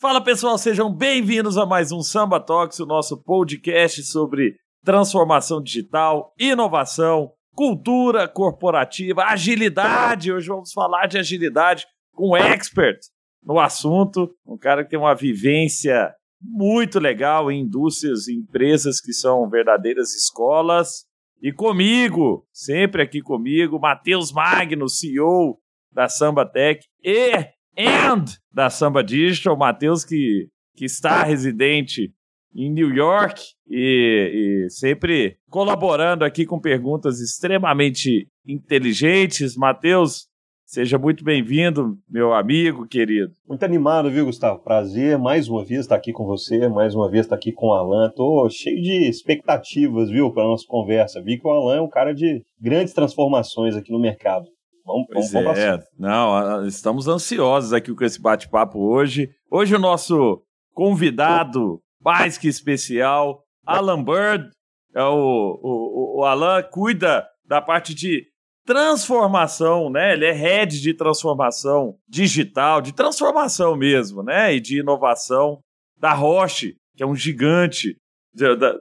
Fala pessoal, sejam bem-vindos a mais um Samba Talks, o nosso podcast sobre transformação digital, inovação, cultura corporativa, agilidade. Hoje vamos falar de agilidade com um expert no assunto, um cara que tem uma vivência muito legal em indústrias e empresas que são verdadeiras escolas. E comigo, sempre aqui comigo, Matheus Magno, CEO da Samba Tech e and da Samba Digital, Matheus que, que está residente em New York e, e, sempre colaborando aqui com perguntas extremamente inteligentes. Matheus, seja muito bem-vindo, meu amigo querido. Muito animado, viu, Gustavo? Prazer mais uma vez estar aqui com você, mais uma vez estar aqui com o Alan. Tô cheio de expectativas, viu, para nossa conversa. Vi que o Alan é um cara de grandes transformações aqui no mercado. Vamos, pois vamos é. Não, estamos ansiosos aqui com esse bate-papo hoje. Hoje o nosso convidado mais que especial, Alan Bird. É o, o, o Alan cuida da parte de transformação, né? Ele é head de transformação digital, de transformação mesmo, né? E de inovação da Roche, que é um gigante da,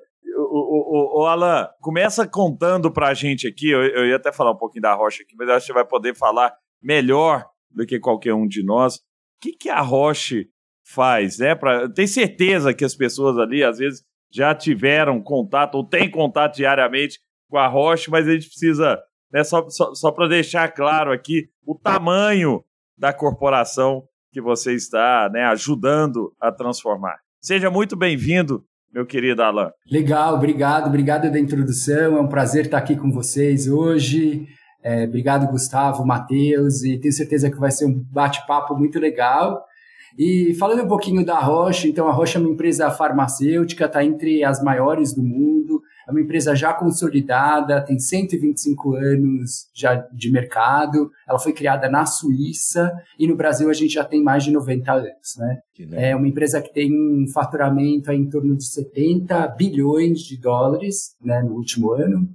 o, o, Alan, começa contando pra gente aqui, eu, eu, ia até falar um pouquinho da Rocha aqui, mas acho que você vai poder falar melhor do que qualquer um de nós. O que, que a Roche faz, né? Pra, tem certeza que as pessoas ali, às vezes, já tiveram contato ou têm contato diariamente com a Roche, mas a gente precisa, né, só, só, só para deixar claro aqui, o tamanho da corporação que você está né, ajudando a transformar. Seja muito bem-vindo meu querido Alan. Legal, obrigado, obrigado da introdução. É um prazer estar aqui com vocês hoje. É, obrigado, Gustavo, Matheus, e tenho certeza que vai ser um bate-papo muito legal. E falando um pouquinho da Rocha, então a Rocha é uma empresa farmacêutica, está entre as maiores do mundo, é uma empresa já consolidada, tem 125 anos já de mercado. Ela foi criada na Suíça e no Brasil a gente já tem mais de 90 anos, né? É uma empresa que tem um faturamento em torno de 70 bilhões de dólares, né, no último ano.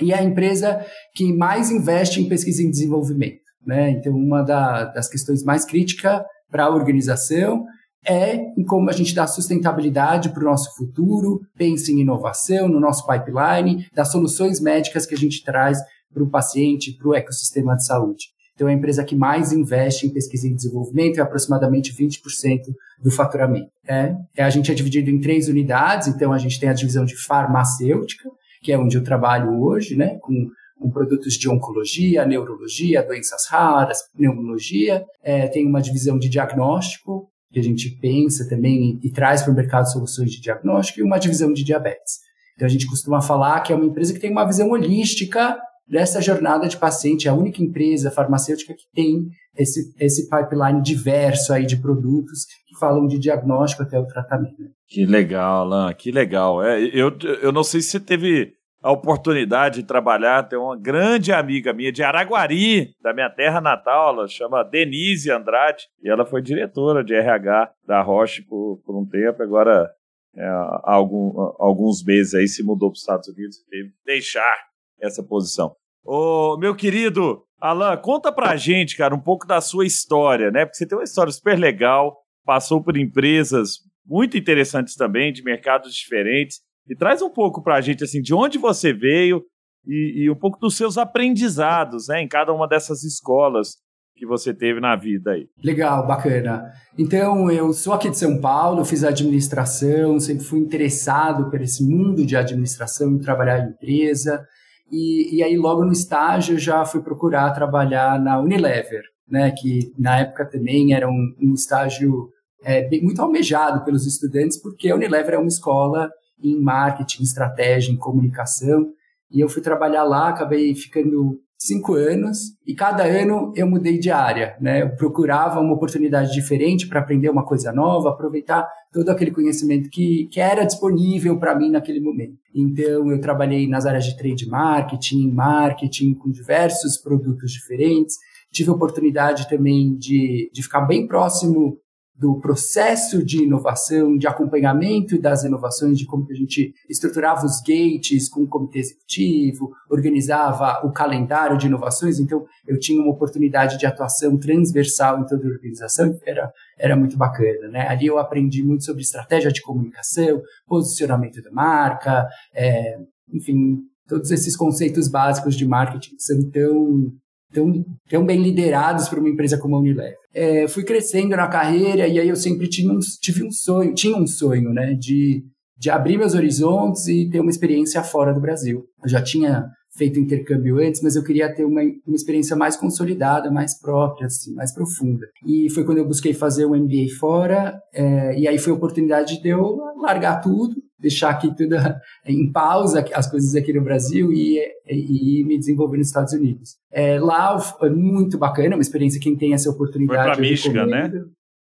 E é a empresa que mais investe em pesquisa e desenvolvimento, né? Então uma da, das questões mais críticas para a organização é em como a gente dá sustentabilidade para o nosso futuro, pensa em inovação no nosso pipeline, das soluções médicas que a gente traz para o paciente, para o ecossistema de saúde. Então, é a empresa que mais investe em pesquisa e desenvolvimento é aproximadamente 20% do faturamento. É, a gente é dividido em três unidades, então a gente tem a divisão de farmacêutica, que é onde eu trabalho hoje, né, com, com produtos de oncologia, neurologia, doenças raras, pneumologia. É, tem uma divisão de diagnóstico, que a gente pensa também e, e traz para o mercado soluções de diagnóstico e uma divisão de diabetes. Então a gente costuma falar que é uma empresa que tem uma visão holística dessa jornada de paciente, é a única empresa farmacêutica que tem esse, esse pipeline diverso aí de produtos que falam de diagnóstico até o tratamento. Que legal, Alan, que legal. É, eu, eu não sei se você teve a oportunidade de trabalhar, tem uma grande amiga minha de Araguari, da minha terra natal, ela chama Denise Andrade, e ela foi diretora de RH da Roche por, por um tempo, agora é, há, algum, alguns meses aí se mudou para os Estados Unidos e teve que deixar essa posição. Ô, meu querido Alan, conta pra gente, cara, um pouco da sua história, né? Porque você tem uma história super legal, passou por empresas muito interessantes também, de mercados diferentes. E traz um pouco para a gente assim, de onde você veio e, e, um pouco dos seus aprendizados né, em cada uma dessas escolas que você teve na vida aí. Legal, bacana. Então, eu sou aqui de São Paulo, fiz administração, sempre fui interessado por esse mundo de administração e trabalhar em empresa. E, e aí, logo no estágio, já fui procurar trabalhar na Unilever, né, que na época também era um, um estágio é, bem, muito almejado pelos estudantes, porque a Unilever é uma escola em marketing, estratégia, em comunicação. E eu fui trabalhar lá, acabei ficando cinco anos e cada ano eu mudei de área, né? Eu procurava uma oportunidade diferente para aprender uma coisa nova, aproveitar todo aquele conhecimento que, que era disponível para mim naquele momento. Então eu trabalhei nas áreas de trade marketing, marketing com diversos produtos diferentes. Tive a oportunidade também de, de ficar bem próximo do processo de inovação, de acompanhamento das inovações, de como que a gente estruturava os gates com o comitê executivo, organizava o calendário de inovações. Então, eu tinha uma oportunidade de atuação transversal em toda a organização, era, era muito bacana. Né? Ali eu aprendi muito sobre estratégia de comunicação, posicionamento da marca, é, enfim, todos esses conceitos básicos de marketing que são tão tão, tão bem liderados por uma empresa como a Unilever. É, fui crescendo na carreira e aí eu sempre tinha um, tive um sonho, tinha um sonho, né, de, de abrir meus horizontes e ter uma experiência fora do Brasil. Eu já tinha feito intercâmbio antes, mas eu queria ter uma, uma experiência mais consolidada, mais própria, assim, mais profunda. E foi quando eu busquei fazer um MBA fora, é, e aí foi a oportunidade de eu largar tudo deixar aqui tudo em pausa, as coisas aqui no Brasil e, e, e me desenvolver nos Estados Unidos. É, lá foi muito bacana, uma experiência, quem tem essa oportunidade. Foi para Michigan, né?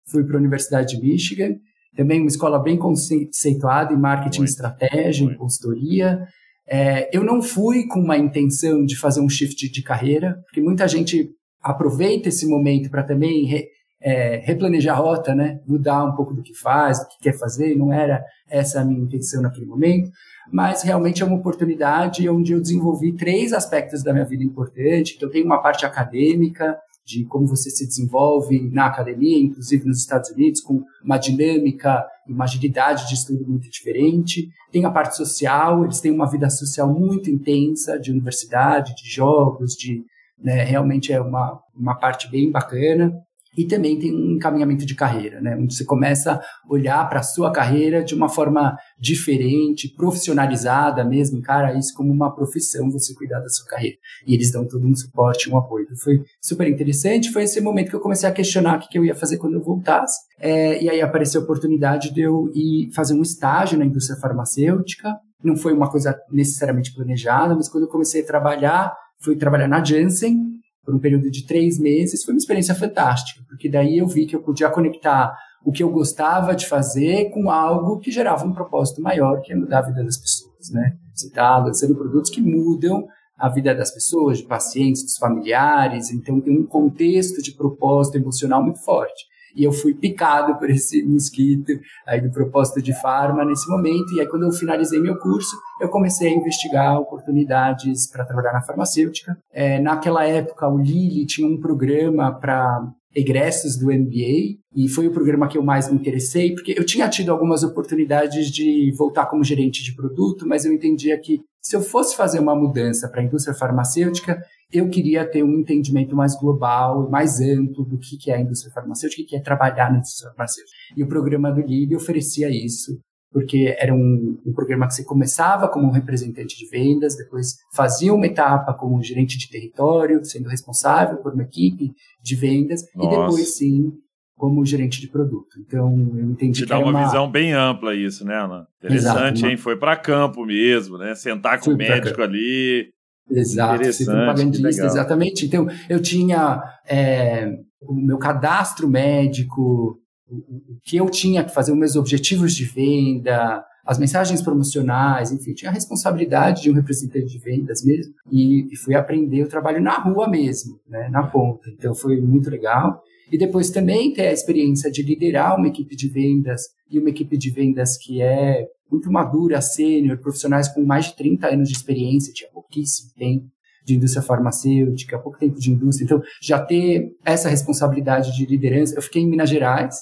Fui para a Universidade de Michigan, também uma escola bem conceituada em marketing, muito, estratégia, muito. em consultoria. É, eu não fui com uma intenção de fazer um shift de carreira, porque muita gente aproveita esse momento para também é, replanejar a rota, né? mudar um pouco do que faz, do que quer fazer, não era essa a minha intenção naquele momento, mas realmente é uma oportunidade onde eu desenvolvi três aspectos da minha vida importante. Então, tem uma parte acadêmica, de como você se desenvolve na academia, inclusive nos Estados Unidos, com uma dinâmica e uma agilidade de estudo muito diferente. Tem a parte social, eles têm uma vida social muito intensa, de universidade, de jogos, de né, realmente é uma, uma parte bem bacana. E também tem um encaminhamento de carreira, né? Onde você começa a olhar para a sua carreira de uma forma diferente, profissionalizada mesmo, encara isso como uma profissão, você cuidar da sua carreira. E eles dão todo um suporte, um apoio. Então, foi super interessante. Foi esse momento que eu comecei a questionar o que eu ia fazer quando eu voltasse. É, e aí apareceu a oportunidade de eu ir fazer um estágio na indústria farmacêutica. Não foi uma coisa necessariamente planejada, mas quando eu comecei a trabalhar, fui trabalhar na Janssen, por um período de três meses. Foi uma experiência fantástica, porque daí eu vi que eu podia conectar o que eu gostava de fazer com algo que gerava um propósito maior, que é mudar a vida das pessoas, né? Você está lançando produtos que mudam a vida das pessoas, de pacientes, dos familiares, então tem um contexto de propósito emocional muito forte. E eu fui picado por esse mosquito aí do propósito de farma nesse momento. E aí, quando eu finalizei meu curso, eu comecei a investigar oportunidades para trabalhar na farmacêutica. É, naquela época, o Lilly tinha um programa para egressos do MBA e foi o programa que eu mais me interessei, porque eu tinha tido algumas oportunidades de voltar como gerente de produto, mas eu entendia que se eu fosse fazer uma mudança para a indústria farmacêutica, eu queria ter um entendimento mais global, mais amplo do que é a indústria farmacêutica, o que é trabalhar na indústria farmacêutica. E o programa do LIB oferecia isso, porque era um, um, programa que você começava como um representante de vendas, depois fazia uma etapa como gerente de território, sendo responsável por uma equipe de vendas, Nossa. e depois sim como gerente de produto. Então, eu entendi Te dá uma, uma, visão bem ampla isso, né, Ana? Interessante, Exato, hein? Foi para campo mesmo, né? Sentar com Fui o médico ali, Exato, ser propagandista, exatamente. Então, eu tinha é, o meu cadastro médico, o, que eu tinha que fazer, os meus objetivos de venda, as mensagens promocionais, enfim, tinha a responsabilidade de um representante de vendas mesmo, e, e fui aprender o trabalho na rua mesmo, né, na ponta. Então, foi muito legal. E depois também ter a experiência de liderar uma equipe de vendas, e uma equipe de vendas que é muito madura, sênior, profissionais com mais de 30 anos de experiência, tinha pouquíssimo tempo de indústria farmacêutica, pouco tempo de indústria. Então, já ter essa responsabilidade de liderança. Eu fiquei em Minas Gerais.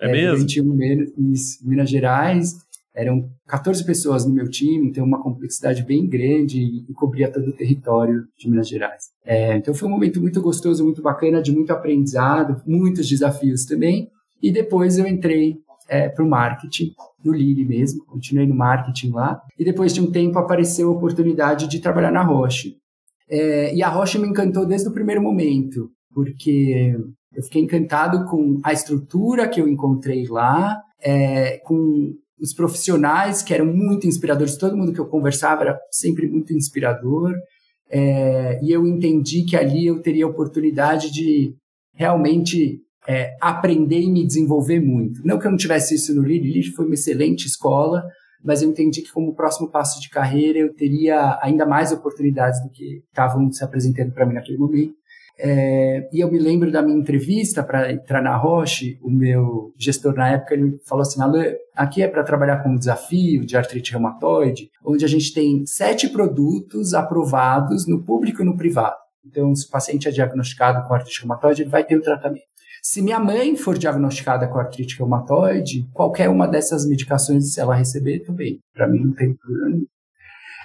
É, é mesmo? 21 meses, Minas Gerais. Eram 14 pessoas no meu time, então uma complexidade bem grande e, cobria todo o território de Minas Gerais. É, então foi um momento muito gostoso, muito bacana, de muito aprendizado, muitos desafios também. E depois eu entrei é, para o marketing, no Lili mesmo, continuei no marketing lá, e depois de um tempo apareceu a oportunidade de trabalhar na Roche. É, e a Roche me encantou desde o primeiro momento, porque eu fiquei encantado com a estrutura que eu encontrei lá, é, com os profissionais que eram muito inspiradores, todo mundo que eu conversava era sempre muito inspirador, é, e eu entendi que ali eu teria a oportunidade de realmente é, aprender e me desenvolver muito. Não que eu não tivesse isso no Lili, Lili foi uma excelente escola, mas eu entendi que como próximo passo de carreira eu teria ainda mais oportunidades do que estavam se apresentando para mim naquele momento. É, e eu me lembro da minha entrevista para entrar na Roche, o meu gestor na época ele falou assim, Alain, aqui é para trabalhar com um desafio de artrite reumatoide, onde a gente tem sete produtos aprovados no público e no privado. Então, se o paciente é diagnosticado com artrite reumatoide, ele vai ter o tratamento. Se minha mãe for diagnosticada com artrite reumatoide, qualquer uma dessas medicações, se ela receber, também. Para mim não tem problema.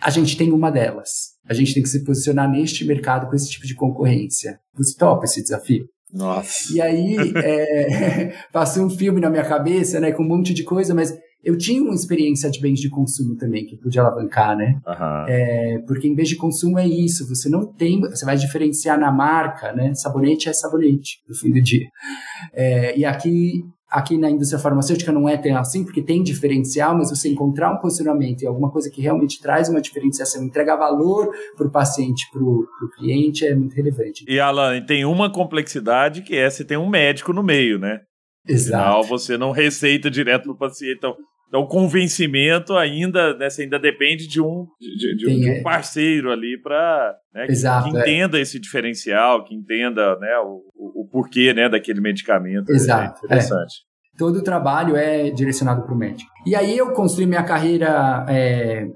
A gente tem uma delas. A gente tem que se posicionar neste mercado com esse tipo de concorrência. Você topa esse desafio? Nossa. E aí, é, passou um filme na minha cabeça, né, com um monte de coisa, mas eu tinha uma experiência de bens de consumo também que podia alavancar, né? Uhum. É, porque em vez de consumo é isso, você não tem, você vai diferenciar na marca, né? Sabonete é sabonete no fim do dia. É, e aqui aqui na indústria farmacêutica não é tão assim, porque tem diferencial, mas você encontrar um posicionamento e alguma coisa que realmente traz uma diferenciação, entrega valor para o paciente, para o cliente, é muito relevante. E, Alan, tem uma complexidade que é você tem um médico no meio, né? Exato. Afinal, você não receita direto no paciente. Então, então o convencimento ainda, né, ainda depende de um, de, de, Tem, de um é. parceiro ali para né, que, que, é. entenda é. esse diferencial, que entenda né, o, o, porquê né, daquele medicamento. Exato. É interessante. É. Todo o trabalho é direcionado para o médico. E aí eu construí minha carreira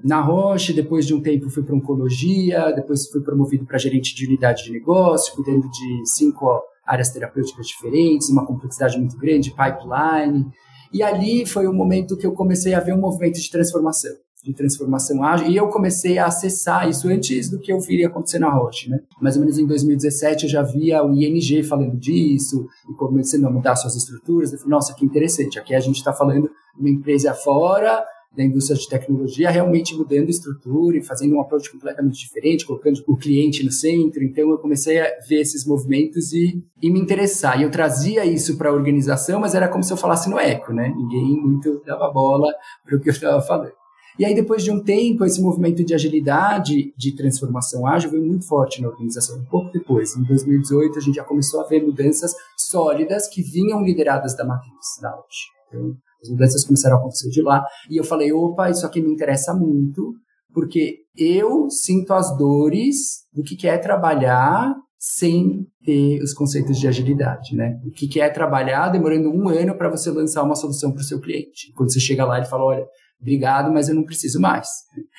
na Roche, depois de um tempo fui para oncologia, depois fui promovido para gerente de unidade de negócio, cuidando de cinco áreas terapêuticas diferentes, uma complexidade muito grande, pipeline. E ali foi o momento que eu comecei a ver um movimento de transformação, de transformação ágil, e eu comecei a acessar isso antes do que eu viria acontecer na Roche, né? Mais ou menos em 2017 eu já via o ING falando disso, e começando a mudar suas estruturas, eu falei, nossa, que interessante, aqui a gente está falando uma empresa fora da indústria de tecnologia realmente mudando estrutura e fazendo um approach completamente diferente, colocando o cliente no centro. Então eu comecei a ver esses movimentos e, e me interessar. E eu trazia isso para a organização, mas era como se eu falasse no eco, né? Ninguém muito dava bola para o que eu estava falando. E aí, depois de um tempo, esse movimento de agilidade, de transformação ágil, veio muito forte na organização. Um pouco depois, em 2018, a gente já começou a ver mudanças sólidas que vinham lideradas da matriz da Out. Então, as mudanças começaram a acontecer de lá. E eu falei, opa, isso aqui me interessa muito, porque eu sinto as dores do que é trabalhar sem ter os conceitos de agilidade, né? O que é trabalhar demorando um ano para você lançar uma solução para o seu cliente. Quando você chega lá, ele fala, olha, obrigado, mas eu não preciso mais.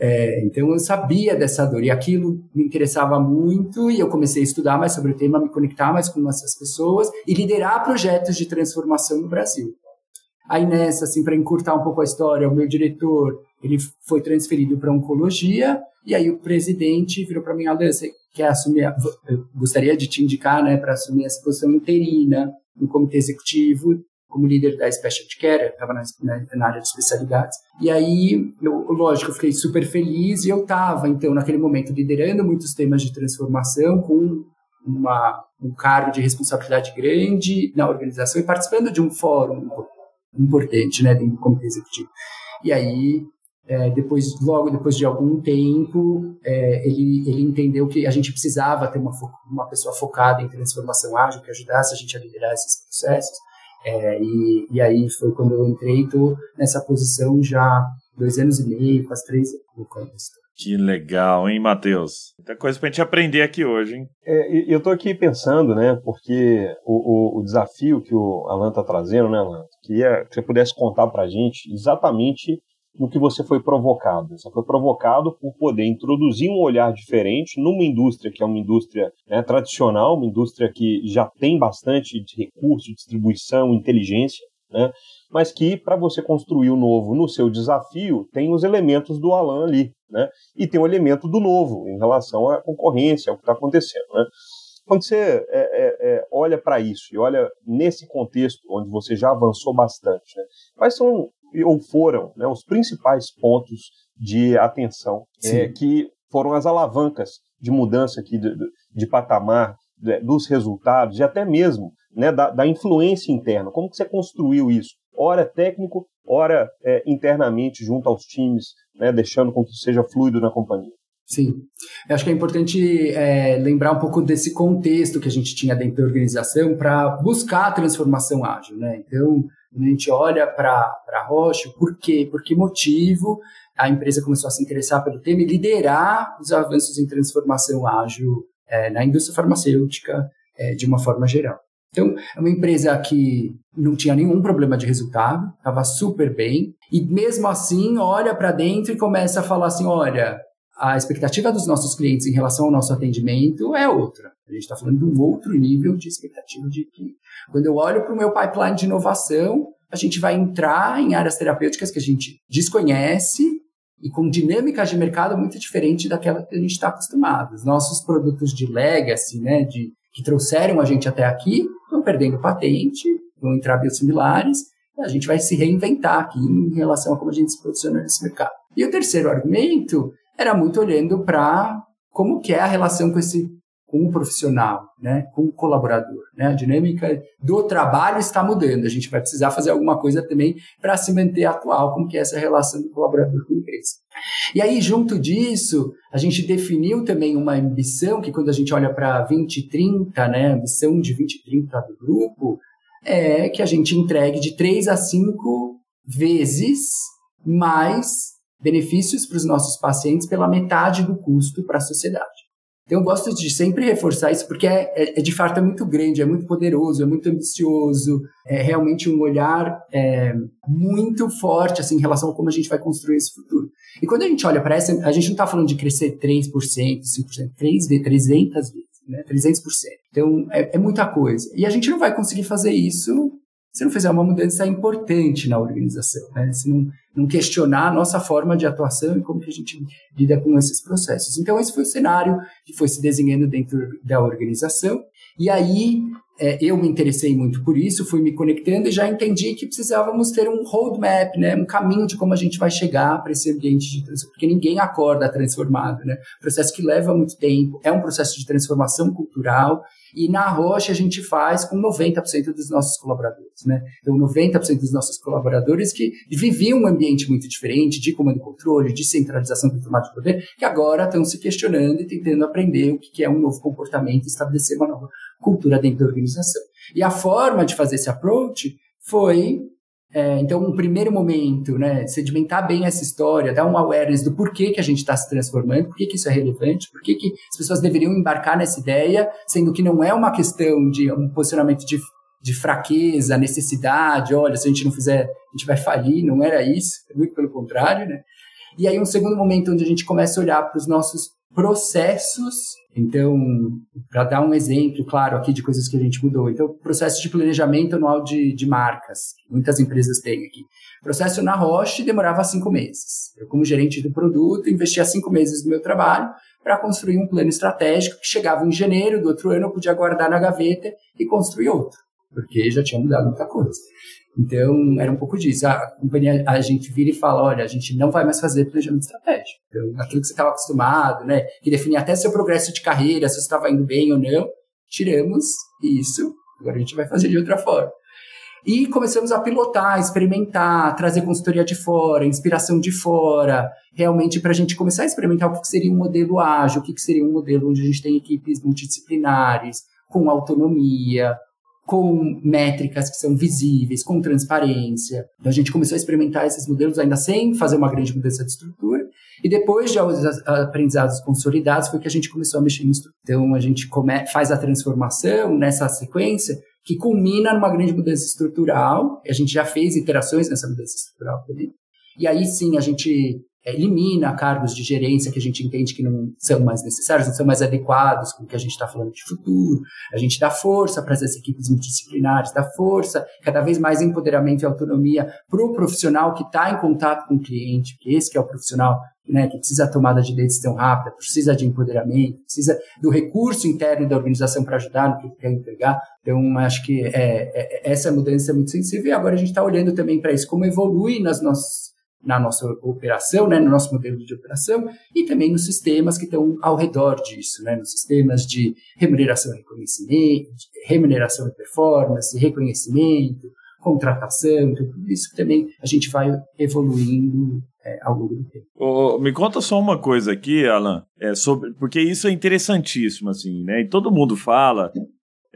É, então eu sabia dessa dor e aquilo me interessava muito e eu comecei a estudar mais sobre o tema, me conectar mais com essas pessoas e liderar projetos de transformação no Brasil. Aí nessa, assim, para encurtar um pouco a história, o meu diretor, ele foi transferido para oncologia, e aí o presidente virou para mim, Alan, você quer assumir, a... eu gostaria de te indicar, né, para assumir essa posição interina no comitê executivo, como líder da Specialty Care, estava na, na, área de especialidades. E aí, eu, lógico, eu fiquei super feliz e eu estava, então, naquele momento, liderando muitos temas de transformação com uma, um cargo de responsabilidade grande na organização e participando de um fórum importante, né, dentro do comitê executivo. E aí, é, depois, logo depois de algum tempo, é, ele, ele entendeu que a gente precisava ter uma, uma pessoa focada em transformação ágil que ajudasse a gente a liderar esses processos. É, e, e aí foi quando eu entrei, estou nessa posição já dois anos e meio, quase três anos. Que legal, hein, Matheus? Muita coisa pra gente aprender aqui hoje, hein? É, eu tô aqui pensando, né, porque o, o, o desafio que o Alan tá trazendo, né, Alan, queria que você pudesse contar pra gente exatamente no que você foi provocado. Você foi provocado por poder introduzir um olhar diferente numa indústria que é uma indústria né, tradicional, uma indústria que já tem bastante de recurso, distribuição, inteligência, né, mas que para você construir o novo no seu desafio tem os elementos do Alan ali, né? E tem o elemento do novo em relação à concorrência, ao que está acontecendo, né? Quando você é, é, é, olha para isso e olha nesse contexto onde você já avançou bastante, né? quais são ou foram né, os principais pontos de atenção é, que foram as alavancas de mudança aqui de, de patamar de, dos resultados e até mesmo né, da, da, influência interna. Como que você construiu isso? Ora técnico, ora é, internamente junto aos times, né, deixando com que seja fluido na companhia. Sim. Eu acho que é importante é, lembrar um pouco desse contexto que a gente tinha dentro da organização para buscar a transformação ágil. Né? Então, a gente olha para a Rocha, por quê? Por que motivo a empresa começou a se interessar pelo tema e liderar os avanços em transformação ágil é, na indústria farmacêutica é, de uma forma geral. Então, é uma empresa que não tinha nenhum problema de resultado, estava super bem, e mesmo assim olha para dentro e começa a falar assim: olha, a expectativa dos nossos clientes em relação ao nosso atendimento é outra. A gente está falando de um outro nível de expectativa de cliente. Quando eu olho para o meu pipeline de inovação, a gente vai entrar em áreas terapêuticas que a gente desconhece e com dinâmicas de mercado muito diferente daquela que a gente está acostumado. Os nossos produtos de legacy, né, de, que trouxeram a gente até aqui, estão perdendo patente, vão entrar biosimilares, e a gente vai se reinventar aqui em relação a como a gente se posiciona nesse mercado. E o terceiro argumento era muito olhando para como que é a relação com esse com o profissional, né, com o colaborador. Né? A dinâmica do trabalho está mudando. A gente vai precisar fazer alguma coisa também para se manter atual, como que é essa relação do colaborador com a empresa. E aí, junto disso, a gente definiu também uma ambição que quando a gente olha para 2030, né, a ambição de 2030 do grupo, é que a gente entregue de 3 a 5 vezes mais benefícios para os nossos pacientes pela metade do custo para a sociedade. Então, eu gosto de sempre reforçar isso, porque é, é, é, de fato é muito grande, é muito poderoso, é muito ambicioso, é realmente um olhar é, muito forte assim, em relação a como a gente vai construir esse futuro. E quando a gente olha para essa, a gente não está falando de crescer 3%, 5%, 3 vezes, 300 vezes, né? 300%. Então, é, é muita coisa. E a gente não vai conseguir fazer isso se não fizer uma mudança importante na organização, né? se não, não, questionar a nossa forma de atuação e como que a gente lida com esses processos. Então, esse foi o cenário que foi se desenhando dentro da organização. E aí, é, eu me interessei muito por isso, fui me conectando e já entendi que precisávamos ter um roadmap, né, um caminho de como a gente vai chegar para esse ambiente de transformação, porque ninguém acorda transformado, né? Processo que leva muito tempo, é um processo de transformação cultural e na Rocha a gente faz com 90% dos nossos colaboradores, né? Então 90% dos nossos colaboradores que viviam um ambiente muito diferente de comando e controle, de centralização do tomate de poder, que agora estão se questionando e tentando aprender o que é um novo comportamento estabelecer uma nova cultura dentro da organização. E a forma de fazer esse approach foi, é, então, um primeiro momento, né, sedimentar bem essa história, dar um awareness do porquê que a gente está se transformando, por que isso é relevante, por que as pessoas deveriam embarcar nessa ideia, sendo que não é uma questão de um posicionamento de, de fraqueza, necessidade, olha, se a gente não fizer, a gente vai falir, não era isso, muito pelo contrário, né? E aí um segundo momento onde a gente começa a olhar para os nossos processos. Então, para dar um exemplo claro aqui de coisas que a gente mudou. Então, processo de planejamento anual de, de marcas, que muitas empresas têm aqui. Processo na Roche demorava cinco meses. Eu, como gerente do produto, investia cinco meses do meu trabalho para construir um plano estratégico que chegava em janeiro do outro ano, eu podia guardar na gaveta e construir outro, porque já tinha mudado muita coisa. Então, era um pouco disso. A companhia, a gente vira e fala, olha, a gente não vai mais fazer planejamento estratégico. Então, aquilo que você estava acostumado, né, que definia até seu progresso de carreira, se você estava indo bem ou não, tiramos isso. Agora a gente vai fazer de outra forma. E começamos a pilotar, experimentar, trazer consultoria de fora, inspiração de fora, realmente para a gente começar a experimentar o que seria um modelo ágil, o que seria um modelo onde a gente tem equipes multidisciplinares, com autonomia, com métricas que são visíveis, com transparência. Então a gente começou a experimentar esses modelos ainda sem fazer uma grande mudança de estrutura. E depois de aprendizados consolidados foi que a gente começou a mexer no. Então a gente come, faz a transformação nessa sequência que culmina numa grande mudança estrutural. A gente já fez interações nessa mudança estrutural. E aí sim a gente elimina cargos de gerência que a gente entende que não são mais necessários, não são mais adequados com o que a gente está falando de futuro. A gente dá força para essas equipes multidisciplinares, dá força, cada vez mais empoderamento e autonomia para o profissional que está em contato com o cliente, que esse que é o profissional né, que precisa da tomada de decisão rápida, precisa de empoderamento, precisa do recurso interno da organização para ajudar no que quer entregar. Então, acho que é, é, essa mudança é muito sensível e agora a gente está olhando também para isso, como evolui nas nossas na nossa operação, né, no nosso modelo de operação, e também nos sistemas que estão ao redor disso, né, nos sistemas de remuneração e reconhecimento, remuneração e performance, reconhecimento, contratação, tudo isso também a gente vai evoluindo é, ao longo do tempo. Oh, me conta só uma coisa aqui, Alan, é, sobre, porque isso é interessantíssimo, assim, né? E todo mundo fala,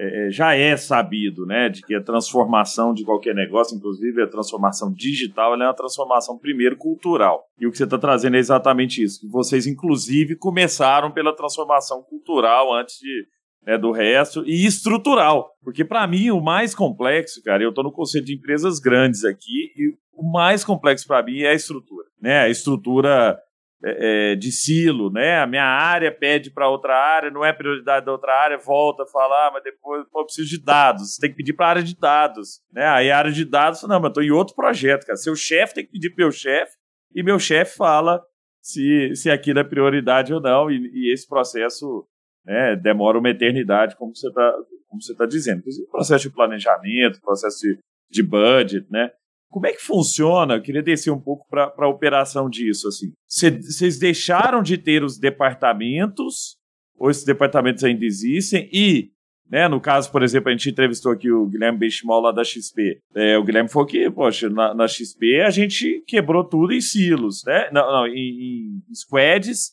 é, é, já é sabido, né, de que a transformação de qualquer negócio, inclusive a transformação digital, é uma transformação primeiro cultural. E o que você está trazendo é exatamente isso, vocês inclusive começaram pela transformação cultural antes de né, do resto e estrutural, porque para mim o mais complexo, cara, eu estou no conselho de empresas grandes aqui e o mais complexo para mim é a estrutura, né, a estrutura é, é, de silo, né? A minha área pede para outra área, não é prioridade da outra área, volta a falar, mas depois pô, eu preciso de dados, você tem que pedir para a área de dados, né? Aí a área de dados, não, mas estou em outro projeto, cara. Seu chefe tem que pedir para meu chefe e meu chefe fala se, se aquilo é prioridade ou não, e, e esse processo né, demora uma eternidade, como você está como você tá dizendo. Processo de planejamento, processo de, de budget, né? Como é que funciona? Eu queria descer um pouco para a operação disso. Assim. Vocês deixaram de ter os departamentos, ou esses departamentos ainda existem, e, né, no caso, por exemplo, a gente entrevistou aqui o Guilherme Benchimol lá da XP. É, o Guilherme falou que, poxa, na, na, XP a gente quebrou tudo em silos, né? Não, não em, em squads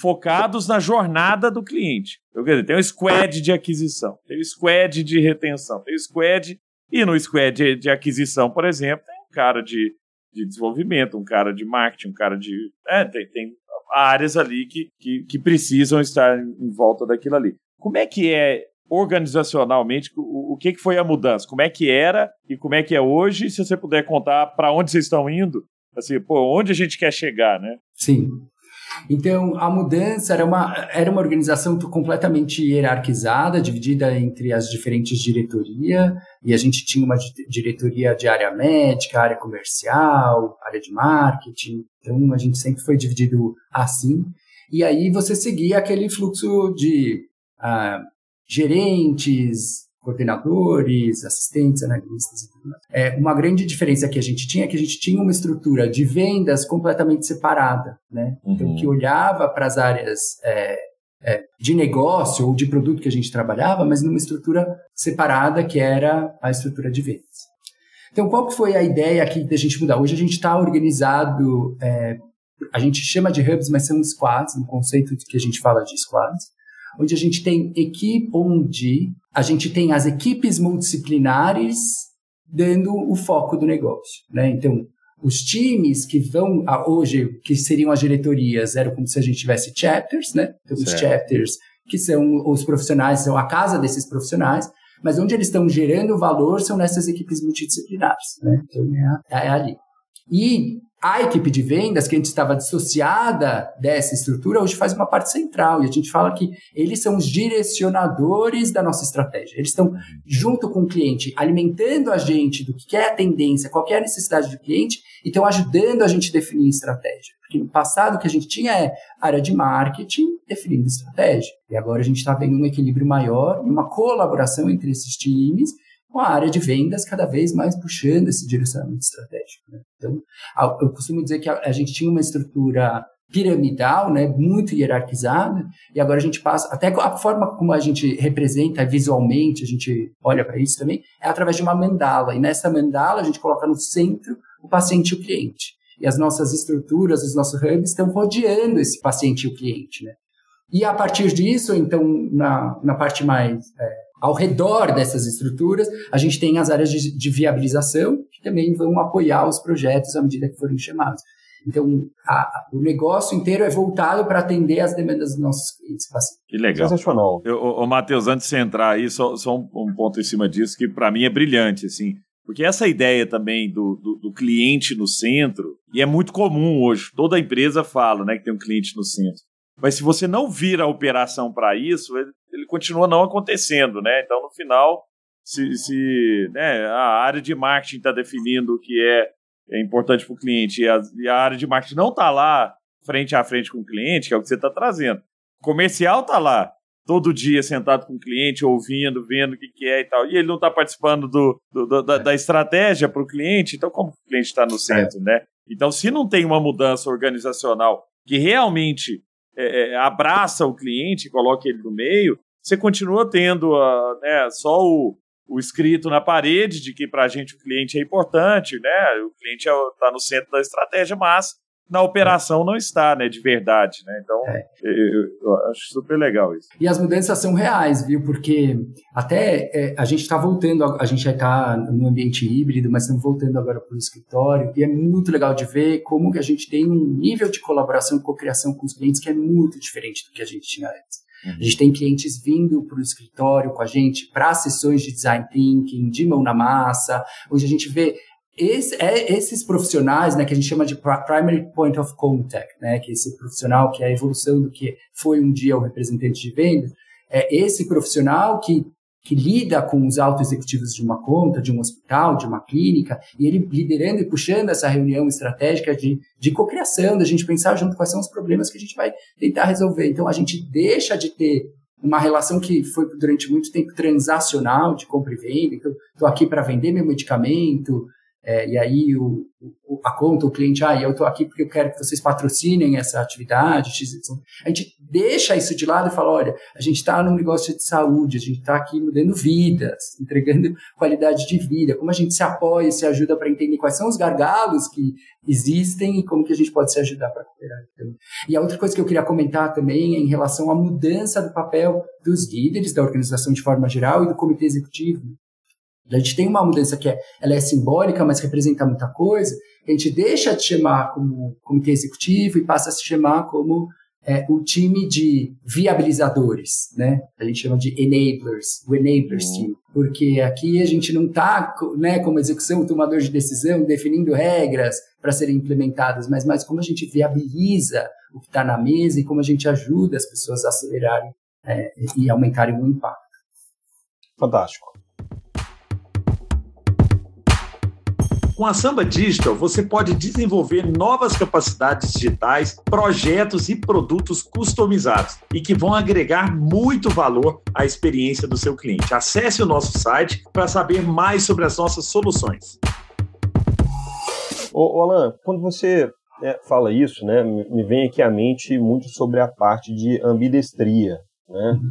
focados na jornada do cliente. Então, quer dizer, tem um squad de aquisição, tem um squad de retenção, tem um squad. E no squad de, de aquisição, por exemplo, cara de, de desenvolvimento, um cara de marketing, um cara de. É, tem, tem áreas ali que, que, que precisam estar em volta daquilo ali. Como é que é organizacionalmente, o, o que, que foi a mudança? Como é que era e como é que é hoje? Se você puder contar para onde vocês estão indo, assim, pô, onde a gente quer chegar, né? Sim. Então, a mudança era uma, era uma organização completamente hierarquizada, dividida entre as diferentes diretorias, e a gente tinha uma diretoria de área médica, área comercial, área de marketing, então a gente sempre foi dividido assim, e aí você seguia aquele fluxo de uh, gerentes, coordenadores, assistentes, analistas e tudo mais. É, uma grande diferença que a gente tinha é que a gente tinha uma estrutura de vendas completamente separada, né? Então, uhum. Então, que olhava para as áreas é, é, de negócio ou de produto que a gente trabalhava, mas numa estrutura separada que era a estrutura de vendas. Então, qual que foi a ideia aqui da gente mudar? Hoje a gente está organizado, é, a gente chama de hubs, mas são squads, no conceito que a gente fala de squads, onde a gente tem equipe onde a gente tem as equipes multidisciplinares dando o foco do negócio, né? Então, os times que vão a, hoje, que seriam as diretorias, eram como se a gente tivesse chapters, né? Então, certo. os chapters, que são os profissionais, são a casa desses profissionais, mas onde eles estão gerando valor são nessas equipes multidisciplinares, né? Então, é, é ali. E a equipe de vendas, que a gente estava dissociada dessa estrutura, hoje faz uma parte central. E a gente fala que eles são os direcionadores da nossa estratégia. Eles estão junto com o cliente, alimentando a gente do que é a tendência, qual é a necessidade do cliente, e estão ajudando a gente a definir estratégia. Porque no passado o que a gente tinha é área de marketing definindo estratégia. E agora a gente está vendo um equilíbrio maior uma colaboração entre esses times com a área de vendas cada vez mais puxando esse direcionamento estratégico. Né? Então, eu costumo dizer que a, gente tinha uma estrutura piramidal, né, muito hierarquizada, e agora a gente passa, até a forma como a gente representa visualmente, a gente olha para isso também, é através de uma mandala, e nessa mandala a gente coloca no centro o paciente e o cliente. E as nossas estruturas, os nossos hubs estão rodeando esse paciente e o cliente, né? E a partir disso, então, na, na parte mais é, ao redor dessas estruturas, a gente tem as áreas de, de, viabilização, que também vão apoiar os projetos à medida que forem chamados. Então, a, o negócio inteiro é voltado para atender as demandas dos nossos clientes. Que legal. Sensacional. Ô, Matheus, antes de você entrar aí, só, só um, um, ponto em cima disso, que para mim é brilhante, assim. Porque essa ideia também do, do, do, cliente no centro, e é muito comum hoje, toda empresa fala né, que tem um cliente no centro. Mas se você não vira a operação para isso, ele, continua não acontecendo, né? Então, no final, se, se né, a área de marketing está definindo o que é, é importante para o cliente e a, e a, área de marketing não está lá frente a frente com o cliente, que é o que você está trazendo. O comercial está lá todo dia sentado com o cliente, ouvindo, vendo o que, que é e tal, e ele não está participando do, do, do da, é. da, estratégia para o cliente, então como o cliente está no centro, é. né? Então, se não tem uma mudança organizacional que realmente é, é, abraça o cliente, coloca ele no meio, você continua tendo uh, né, só o, o escrito na parede de que para a gente o cliente é importante, né? O cliente está é no centro da estratégia, mas na operação não está, né, de verdade, né? Então, é. eu, eu, acho super legal isso. E as mudanças são reais, viu? Porque até é, a gente está voltando, a, a gente já está no ambiente híbrido, mas estamos voltando agora para o escritório e é muito legal de ver como que a gente tem um nível de colaboração e cocriação com os clientes que é muito diferente do que a gente tinha antes. Uhum. A gente tem clientes vindo para o escritório com a gente para sessões de design thinking, de mão na massa, onde a gente vê esse, é, esses profissionais, né, que a gente chama de primary point of contact, né, que é esse profissional que é a evolução do que foi um dia o representante de venda, é esse profissional que, que lida com os altos executivos de uma conta, de um hospital, de uma clínica, e ele liderando e puxando essa reunião estratégica de, de cocriação, da gente pensar junto quais são os problemas que a gente vai tentar resolver. Então, a gente deixa de ter uma relação que foi durante muito tempo transacional de compra e venda. Então, estou aqui para vender meu medicamento, é, e aí o, o, a conta, o cliente, ah, eu estou aqui porque eu quero que vocês patrocinem essa atividade, a gente deixa isso de lado e fala, olha, a gente está num negócio de saúde, a gente está aqui mudando vidas, entregando qualidade de vida, como a gente se apoia, se ajuda para entender quais são os gargalos que existem e como que a gente pode se ajudar para cooperar. Então. E a outra coisa que eu queria comentar também é em relação à mudança do papel dos líderes da organização de forma geral e do comitê executivo. A gente tem uma mudança que é, ela é simbólica, mas representa muita coisa. A gente deixa de chamar como comitê executivo e passa a se chamar como é, o time de viabilizadores, né? A gente chama de enablers, o enablers uhum. team, porque aqui a gente não está, né, como execução, tomador de decisão, definindo regras para serem implementadas, mas mais como a gente viabiliza o que está na mesa e como a gente ajuda as pessoas a acelerarem é, e aumentarem o impacto. Fantástico. Com a Samba Digital, você pode desenvolver novas capacidades digitais, projetos e produtos customizados e que vão agregar muito valor à experiência do seu cliente. Acesse o nosso site para saber mais sobre as nossas soluções. Ô, Alan, quando você é, fala isso, né, me vem aqui à mente muito sobre a parte de ambidestria, né? Uhum.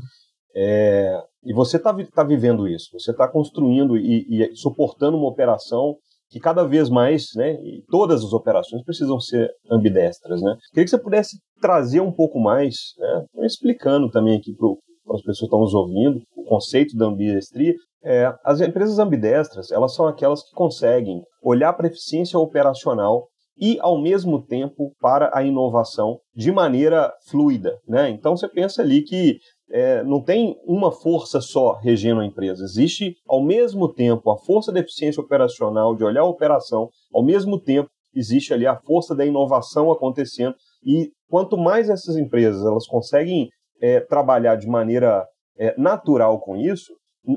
É, e você está tá vivendo isso, você está construindo e, e, suportando uma operação que cada vez mais, né, todas as operações precisam ser ambidestras, né? Queria que você pudesse trazer um pouco mais, né, explicando também aqui para as pessoas que estão nos ouvindo, o conceito da ambidestria. É, as empresas ambidestras, elas são aquelas que conseguem olhar para a eficiência operacional e, ao mesmo tempo, para a inovação de maneira fluida. Né? Então, você pensa ali que é, não tem uma força só regendo a empresa. Existe, ao mesmo tempo, a força da eficiência operacional, de olhar a operação, ao mesmo tempo, existe ali a força da inovação acontecendo. E quanto mais essas empresas elas conseguem é, trabalhar de maneira é, natural com isso,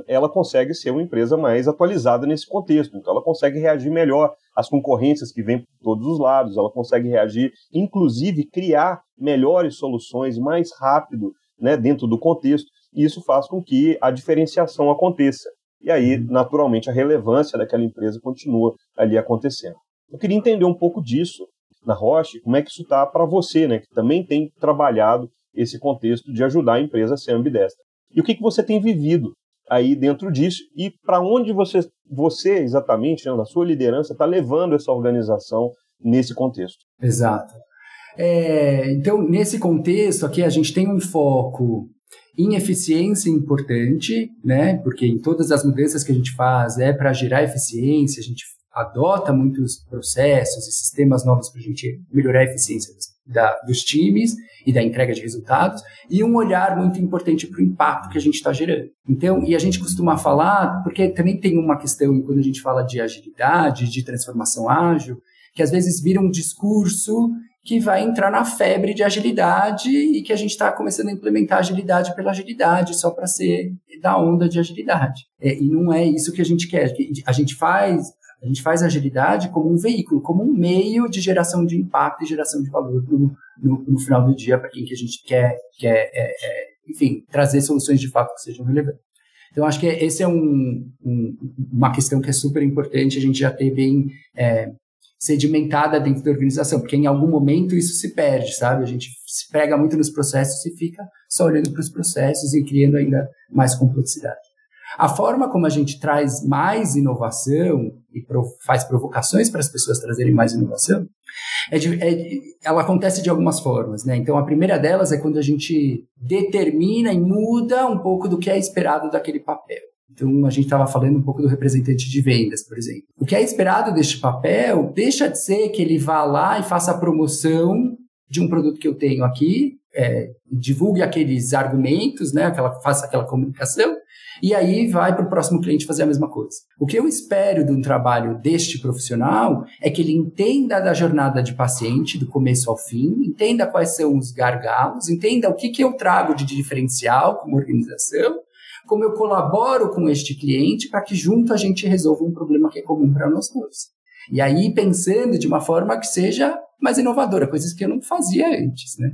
ela consegue ser uma empresa mais atualizada nesse contexto. Então, ela consegue reagir melhor às concorrências que vêm por todos os lados, ela consegue reagir, inclusive criar melhores soluções mais rápido né, dentro do contexto, e isso faz com que a diferenciação aconteça. E aí, uhum. naturalmente, a relevância daquela empresa continua ali acontecendo. Eu queria entender um pouco disso na Roche, como é que isso está para você, né, que também tem trabalhado esse contexto de ajudar a empresa a ser ambidestra. E o que, que você tem vivido aí dentro disso e para onde você, você exatamente, né, na sua liderança, está levando essa organização nesse contexto. Exato. É, então, nesse contexto aqui, a gente tem um foco em eficiência importante, né? Porque em todas as mudanças que a gente faz é para gerar eficiência, a gente adota muitos processos e sistemas novos para a gente melhorar a eficiência da, dos times e da entrega de resultados, e um olhar muito importante para o impacto que a gente está gerando. Então, e a gente costuma falar, porque também tem uma questão quando a gente fala de agilidade, de transformação ágil, que às vezes vira um discurso que vai entrar na febre de agilidade e que a gente está começando a implementar agilidade pela agilidade, só para ser da onda de agilidade. É, e não é isso que a gente quer. A gente faz a gente faz agilidade como um veículo, como um meio de geração de impacto e geração de valor no, no, no final do dia para quem que a gente quer, quer é, é, enfim, trazer soluções de fato que sejam relevantes. Então, acho que esse é um, um, uma questão que é super importante a gente já ter bem é, sedimentada dentro da organização, porque em algum momento isso se perde, sabe? A gente se pega muito nos processos e fica só olhando para os processos e criando ainda mais complexidade. A forma como a gente traz mais inovação e faz provocações para as pessoas trazerem mais inovação, é de, é, ela acontece de algumas formas. Né? Então, a primeira delas é quando a gente determina e muda um pouco do que é esperado daquele papel. Então, a gente estava falando um pouco do representante de vendas, por exemplo. O que é esperado deste papel deixa de ser que ele vá lá e faça a promoção de um produto que eu tenho aqui, é, divulgue aqueles argumentos, né, aquela, faça aquela comunicação, e aí vai para o próximo cliente fazer a mesma coisa. O que eu espero de um trabalho deste profissional é que ele entenda da jornada de paciente, do começo ao fim, entenda quais são os gargalos, entenda o que, que eu trago de diferencial como organização, como eu colaboro com este cliente para que junto a gente resolva um problema que é comum para nós dois. E aí pensando de uma forma que seja mais inovadora, coisas que eu não fazia antes, né?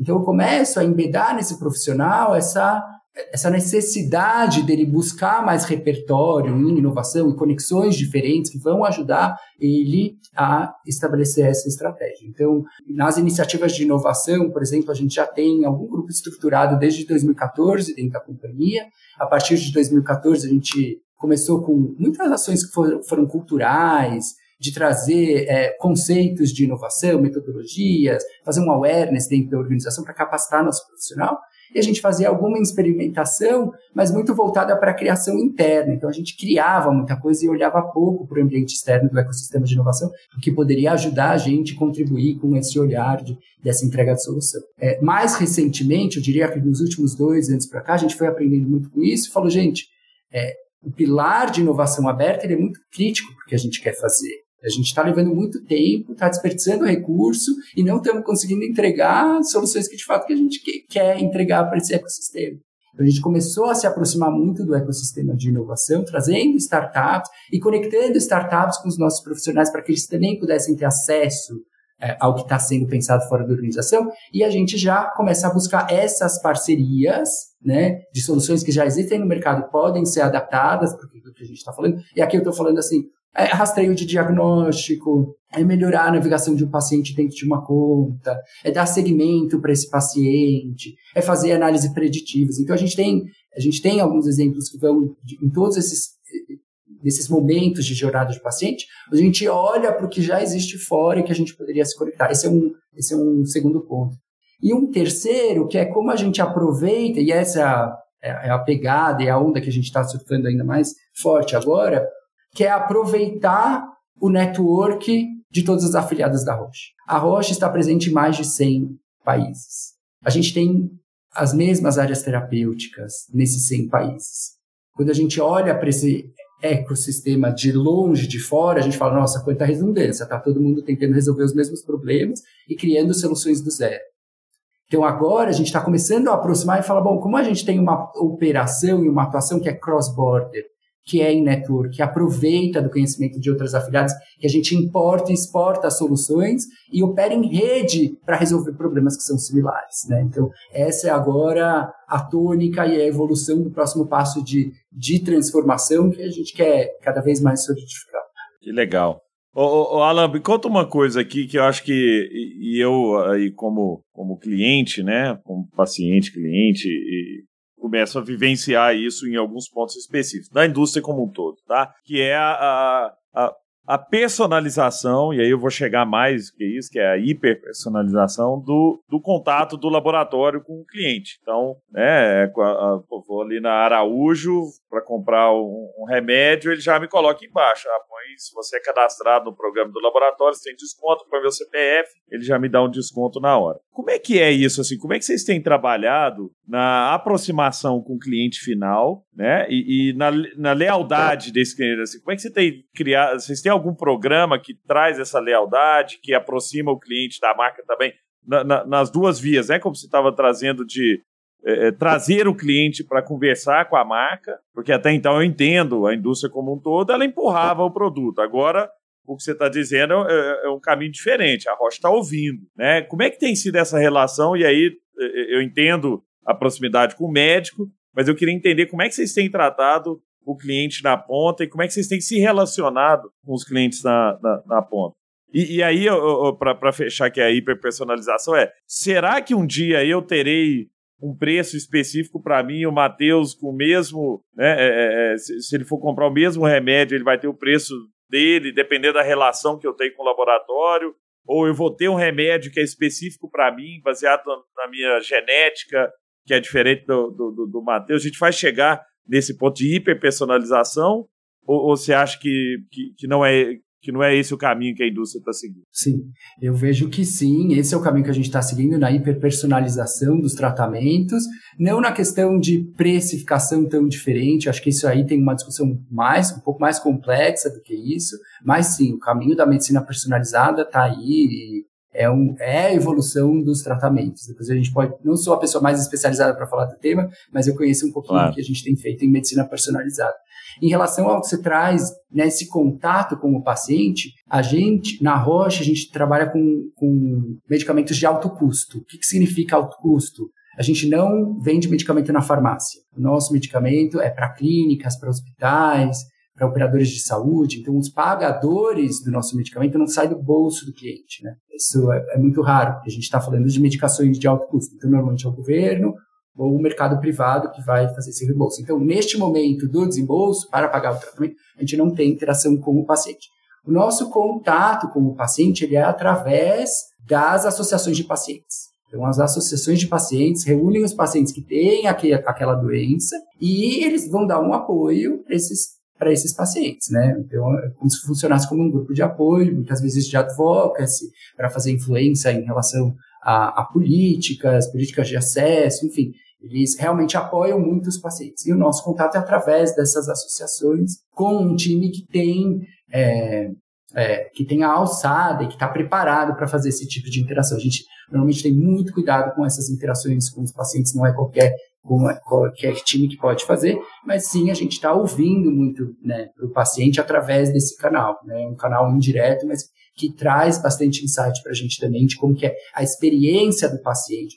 Então eu começo a embedar nesse profissional essa essa necessidade dele buscar mais repertório em inovação e conexões diferentes que vão ajudar ele a estabelecer essa estratégia. Então, nas iniciativas de inovação, por exemplo, a gente já tem algum grupo estruturado desde 2014 dentro da companhia. A partir de 2014, a gente começou com muitas ações que foram, foram culturais, de trazer é, conceitos de inovação, metodologias, fazer um awareness dentro da organização para capacitar nosso profissional. E a gente fazia alguma experimentação, mas muito voltada para a criação interna. Então a gente criava muita coisa e olhava pouco para o ambiente externo do ecossistema de inovação, o que poderia ajudar a gente a contribuir com esse olhar de, dessa entrega de solução. É, mais recentemente, eu diria que nos últimos dois anos para cá, a gente foi aprendendo muito com isso e falou, gente, é, o pilar de inovação aberta ele é muito crítico porque a gente quer fazer. A gente está levando muito tempo, está desperdiçando recurso e não estamos conseguindo entregar soluções que de fato que a gente quer entregar para esse ecossistema. Então, a gente começou a se aproximar muito do ecossistema de inovação, trazendo startups e conectando startups com os nossos profissionais para que eles também pudessem ter acesso é, ao que está sendo pensado fora da organização. E a gente já começa a buscar essas parcerias né, de soluções que já existem no mercado, podem ser adaptadas para o que a gente está falando. E aqui eu estou falando assim, é rastreio de diagnóstico, é melhorar a navegação de um paciente dentro de uma conta, é dar segmento para esse paciente, é fazer análises preditivas. Então a gente tem a gente tem alguns exemplos que vão em todos esses desses momentos de jornada de paciente, a gente olha para o que já existe fora e que a gente poderia se conectar. Esse é um esse é um segundo ponto. E um terceiro, que é como a gente aproveita, e essa é a pegada e a onda que a gente está surfando ainda mais forte agora, que é aproveitar o network de todas as afiliadas da Roche. A Roche está presente em mais de 100 países. A gente tem as mesmas áreas terapêuticas nesses 100 países. Quando a gente olha para esse ecossistema de longe, de fora, a gente fala, nossa, quanta redundância, está todo mundo tentando resolver os mesmos problemas e criando soluções do zero. Então agora a gente está começando a aproximar e falar, bom, como a gente tem uma operação e uma atuação que é cross-border, que é em network, que aproveita do conhecimento de outras afiliadas, que a gente importa e exporta soluções e opera em rede para resolver problemas que são similares. Né? Então, essa é agora a tônica e a evolução do próximo passo de, de transformação que a gente quer cada vez mais solidificar. Que legal. Ô, ô, ô, Alan, me conta uma coisa aqui que eu acho que e, e eu aí como como cliente, né, como paciente, cliente e começam a vivenciar isso em alguns pontos específicos, da indústria como um todo, tá? Que é a, a, a personalização, e aí eu vou chegar mais que isso, que é a hiperpersonalização do, do contato do laboratório com o cliente. Então, né, é, vou ali na Araújo para comprar um, um, remédio, ele já me coloca embaixo. Ah, põe, se você é cadastrado no programa do laboratório, você tem desconto, põe meu CPF, ele já me dá um desconto na hora. Como é que é isso? assim? Como é que vocês têm trabalhado na aproximação com o cliente final, né? E, e na, na lealdade desse cliente? Assim, como é que você tem criado? Vocês têm algum programa que traz essa lealdade, que aproxima o cliente da marca também, na, na, nas duas vias, né? Como você estava trazendo de é, é trazer o cliente para conversar com a marca, porque até então eu entendo a indústria como um todo, ela empurrava o produto. Agora, o que você está dizendo é, é, é, um caminho diferente. A Rocha está ouvindo, né? Como é que tem sido essa relação? E aí é, eu entendo a proximidade com o médico, mas eu queria entender como é que vocês têm tratado o cliente na ponta e como é que vocês têm se relacionado com os clientes na, na, na ponta. E, e aí, para fechar que é a hiperpersonalização, é: será que um dia eu terei um preço específico para mim, o Matheus com o mesmo, né, é, é, é, se, se, ele for comprar o mesmo remédio, ele vai ter o preço dele, dependendo da relação que eu tenho com o laboratório, ou eu vou ter um remédio que é específico para mim, baseado na, minha genética, que é diferente do, do, do, do Matheus. A gente vai chegar nesse ponto de hiperpersonalização, ou, ou você acha que, que, que não é que não é esse o caminho que a indústria está seguindo. Sim, eu vejo que sim, esse é o caminho que a gente está seguindo na hiperpersonalização dos tratamentos, não na questão de precificação tão diferente, acho que isso aí tem uma discussão mais, um pouco mais complexa do que isso, mas sim, o caminho da medicina personalizada está aí é, um, é a evolução dos tratamentos. Depois a gente pode, não sou a pessoa mais especializada para falar do tema, mas eu conheço um pouquinho claro. do que a gente tem feito em medicina personalizada. Em relação ao que você traz, nesse né, contato com o paciente, a gente, na Rocha, a gente trabalha com, com medicamentos de alto custo. O que, que significa alto custo? A gente não vende medicamento na farmácia. O nosso medicamento é para clínicas, para hospitais, para operadores de saúde. Então, os pagadores do nosso medicamento não saem do bolso do cliente. Né? Isso é, é muito raro, porque a gente está falando de medicações de alto custo. Então, normalmente é o governo ou o mercado privado que vai fazer esse reembolso. Então, neste momento do desembolso, para pagar o tratamento, a gente não tem interação com o paciente. O nosso contato com o paciente ele é através das associações de pacientes. Então, as associações de pacientes reúnem os pacientes que têm aquela doença e eles vão dar um apoio para esses, para esses pacientes, né? Então, é como se funcionasse como um grupo de apoio, muitas vezes de advocacy, para fazer influência em relação a, a políticas, políticas de acesso, enfim. Eles realmente apoiam muito os pacientes. E o nosso contato é através dessas associações com um time que tem, é, é, que alçada e que está preparado para fazer esse tipo de interação. A gente normalmente tem muito cuidado com essas interações com os pacientes, não é qualquer, qualquer time que pode fazer, mas sim a gente está ouvindo muito né, o paciente através desse canal. Né, um canal indireto, mas que traz bastante insight para a gente também de como que é a experiência do paciente,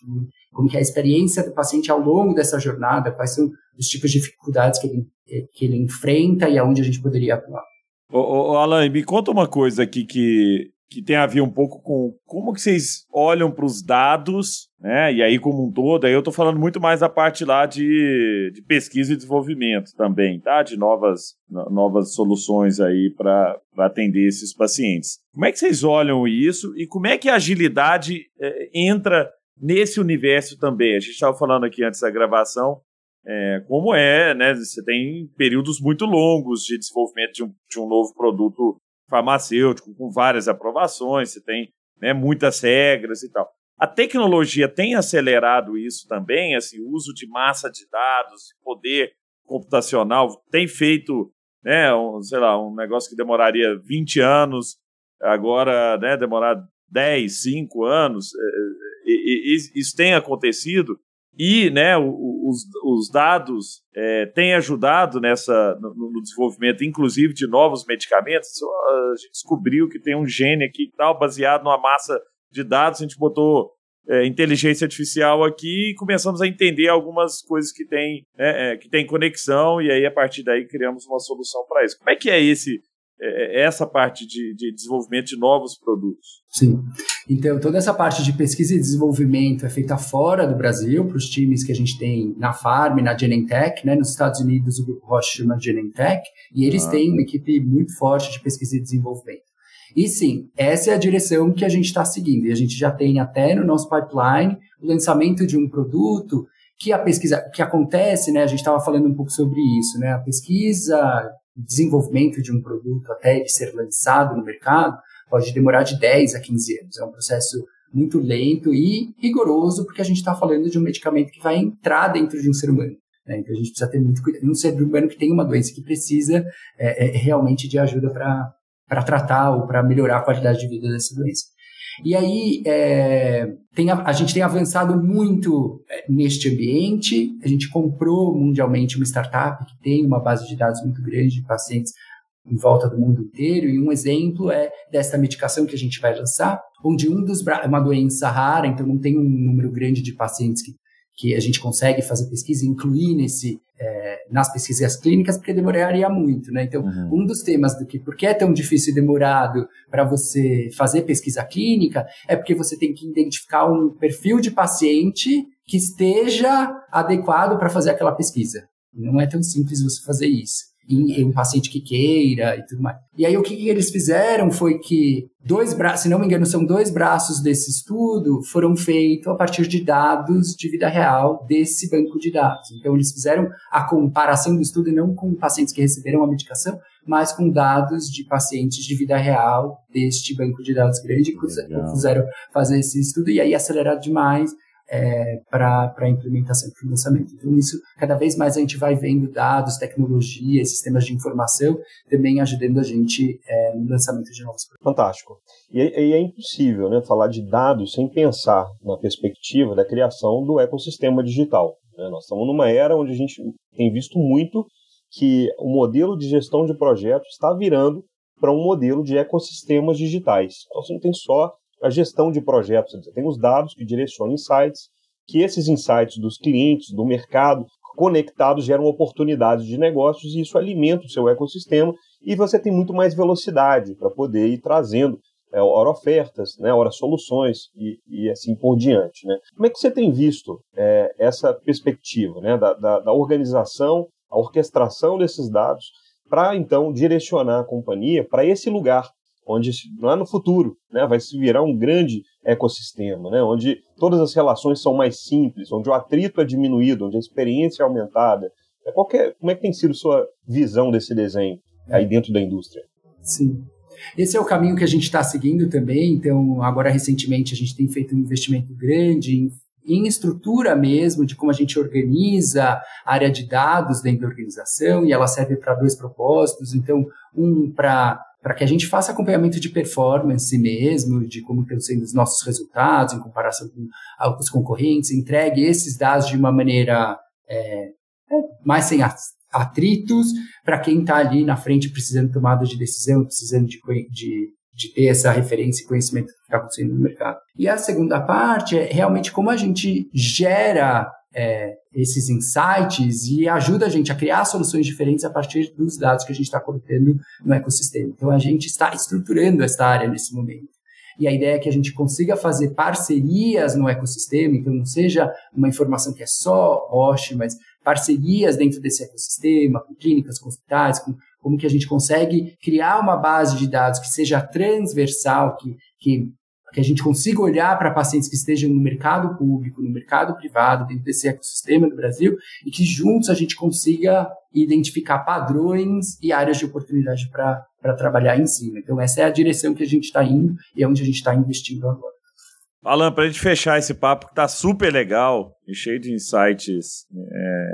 como que é a experiência do paciente ao longo dessa jornada, quais são os tipos de dificuldades que ele, que ele enfrenta e aonde a gente poderia atuar. Ô, ô, Alan, me conta uma coisa aqui que, que tem a ver um pouco com como que vocês olham para os dados, né? E aí como um todo, aí eu estou falando muito mais da parte lá de, de pesquisa e desenvolvimento também, tá? De novas, novas soluções aí para atender esses pacientes. Como é que vocês olham isso e como é que a agilidade é, entra nesse universo também. A gente estava falando aqui antes da gravação é, como é, né? Você tem períodos muito longos de desenvolvimento de um, de um novo produto farmacêutico, com várias aprovações, você tem né, muitas regras e tal. A tecnologia tem acelerado isso também, assim, o uso de massa de dados, poder computacional, tem feito, né, um, sei lá, um negócio que demoraria 20 anos, agora, né, demorar 10, 5 anos, é, e, e, isso tem acontecido e né, os, os dados é, têm ajudado nessa, no, no, desenvolvimento, inclusive, de novos medicamentos. A gente descobriu que tem um gene aqui e tal, baseado numa massa de dados, a gente botou é, inteligência artificial aqui e começamos a entender algumas coisas que têm né, é, que tem conexão, e aí, a partir daí, criamos uma solução para isso. Como é que é esse essa parte de, de, desenvolvimento de novos produtos. Sim. Então, toda essa parte de pesquisa e desenvolvimento é feita fora do Brasil, para os times que a gente tem na Farm, na Genentech, né? Nos Estados Unidos, o grupo Roche chama Genentech, e eles ah. têm uma equipe muito forte de pesquisa e desenvolvimento. E sim, essa é a direção que a gente está seguindo. E a gente já tem até no nosso pipeline o lançamento de um produto que a pesquisa, que acontece, né? A gente estava falando um pouco sobre isso, né? A pesquisa desenvolvimento de um produto até ele ser lançado no mercado pode demorar de 10 a 15 anos. É um processo muito lento e rigoroso, porque a gente está falando de um medicamento que vai entrar dentro de um ser humano. Né? Então a gente precisa ter muito cuidado. Um ser humano que tem uma doença que precisa é, é, realmente de ajuda para tratar ou para melhorar a qualidade de vida dessa doença. E aí é, tem a, gente tem avançado muito é, neste ambiente. A gente comprou mundialmente uma startup que tem uma base de dados muito grande de pacientes em volta do mundo inteiro. E um exemplo é desta medicação que a gente vai lançar, onde um dos é uma doença rara, então não tem um número grande de pacientes que que a gente consegue fazer pesquisa e incluir nesse, é, nas pesquisas clínicas, porque demoraria muito, né? Então, uhum. um dos temas do que por que é tão difícil e demorado para você fazer pesquisa clínica é porque você tem que identificar um perfil de paciente que esteja adequado para fazer aquela pesquisa. Não é tão simples você fazer isso em, em um paciente que queira e tudo mais. E aí o que, que eles fizeram foi que dois braços, se não me engano, são dois braços desse estudo foram feitos a partir de dados de vida real desse banco de dados. Então eles fizeram a comparação do estudo não com pacientes que receberam a medicação, mas com dados de pacientes de vida real deste banco de dados grande, que fizeram fazer esse estudo e aí acelerar demais é, para a implementação e lançamento. Então, isso, cada vez mais a gente vai vendo dados, tecnologias, sistemas de informação também ajudando a gente é, no lançamento de novos produtos. Fantástico. E, e é impossível né, falar de dados sem pensar na perspectiva da criação do ecossistema digital. Né? Nós estamos numa era onde a gente tem visto muito que o modelo de gestão de projetos está virando para um modelo de ecossistemas digitais. Então, você não tem só a gestão de projetos. Você tem os dados que direcionam insights, que esses insights dos clientes, do mercado, conectados geram oportunidades de negócios e isso alimenta o seu ecossistema e você tem muito mais velocidade para poder ir trazendo é, ora ofertas, né, ora soluções e, e assim por diante. Né? Como é que você tem visto é, essa perspectiva né, da, da, da organização, a orquestração desses dados para então direcionar a companhia para esse lugar onde lá no futuro né, vai se virar um grande ecossistema, né, onde todas as relações são mais simples, onde o atrito é diminuído, onde a experiência é aumentada. É qualquer, como é que tem sido sua visão desse desenho aí dentro da indústria? Sim. Esse é o caminho que a gente está seguindo também. Então, agora recentemente a gente tem feito um investimento grande em, em estrutura mesmo, de como a gente organiza a área de dados dentro da organização, e ela serve para dois propósitos. Então, um para para que a gente faça acompanhamento de performance mesmo, de como estão sendo os nossos resultados em comparação com os concorrentes, entregue esses dados de uma maneira é, é mais sem atritos para quem está ali na frente precisando tomar tomada de decisão, precisando de, de, de ter essa referência e conhecimento do que está acontecendo no mercado. E a segunda parte é realmente como a gente gera é, esses insights e ajuda a gente a criar soluções diferentes a partir dos dados que a gente está coletando no ecossistema. Então, a gente está estruturando essa área nesse momento. E a ideia é que a gente consiga fazer parcerias no ecossistema, então não seja uma informação que é só Roche, mas parcerias dentro desse ecossistema, com clínicas, com hospitais, com como que a gente consegue criar uma base de dados que seja transversal, que, que que a gente consiga olhar para pacientes que estejam no mercado público, no mercado privado, dentro desse ecossistema do Brasil, e que juntos a gente consiga identificar padrões e áreas de oportunidade para trabalhar em cima. Então, essa é a direção que a gente está indo e é onde a gente está investindo agora. Alan, para a gente fechar esse papo que está super legal e cheio de insights é,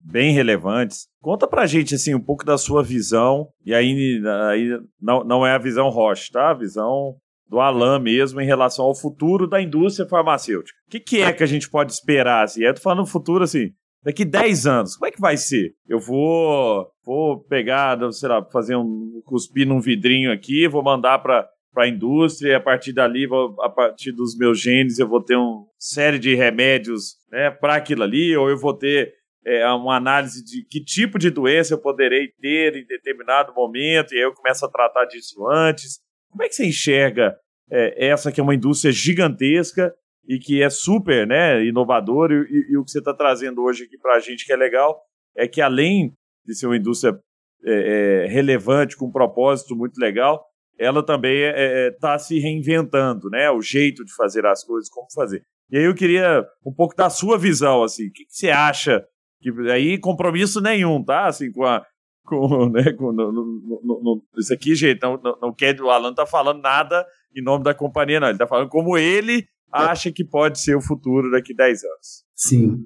bem relevantes, conta para a gente assim, um pouco da sua visão, e aí, aí não, não é a visão Roche, tá? A visão do Alan mesmo em relação ao futuro da indústria farmacêutica. O que, que é que a gente pode esperar? Assim? Eu tô falando futuro assim, daqui 10 anos, como é que vai ser? Eu vou, vou pegar, sei lá, fazer um cuspir num vidrinho aqui, vou mandar para para a indústria e a partir dali, a partir dos meus genes, eu vou ter uma série de remédios né, para aquilo ali, ou eu vou ter é, uma análise de que tipo de doença eu poderei ter em determinado momento, e aí eu começo a tratar disso antes. Como é que você enxerga é, essa que é uma indústria gigantesca e que é super né, inovadora? E, e o que você está trazendo hoje aqui para a gente que é legal é que além de ser uma indústria é, é, relevante, com um propósito muito legal, ela também está é, é, é, se reinventando, né? O jeito de fazer as coisas, como fazer. E aí eu queria um pouco da sua visão, assim, o que, que você acha? Que, aí compromisso nenhum, tá? Assim, com a, com, né, com, no, no, no, isso aqui, gente, não, não, não quer, o Alan tá falando nada em nome da companhia, não. Ele tá falando como ele acha que pode ser o futuro daqui a 10 anos. Sim.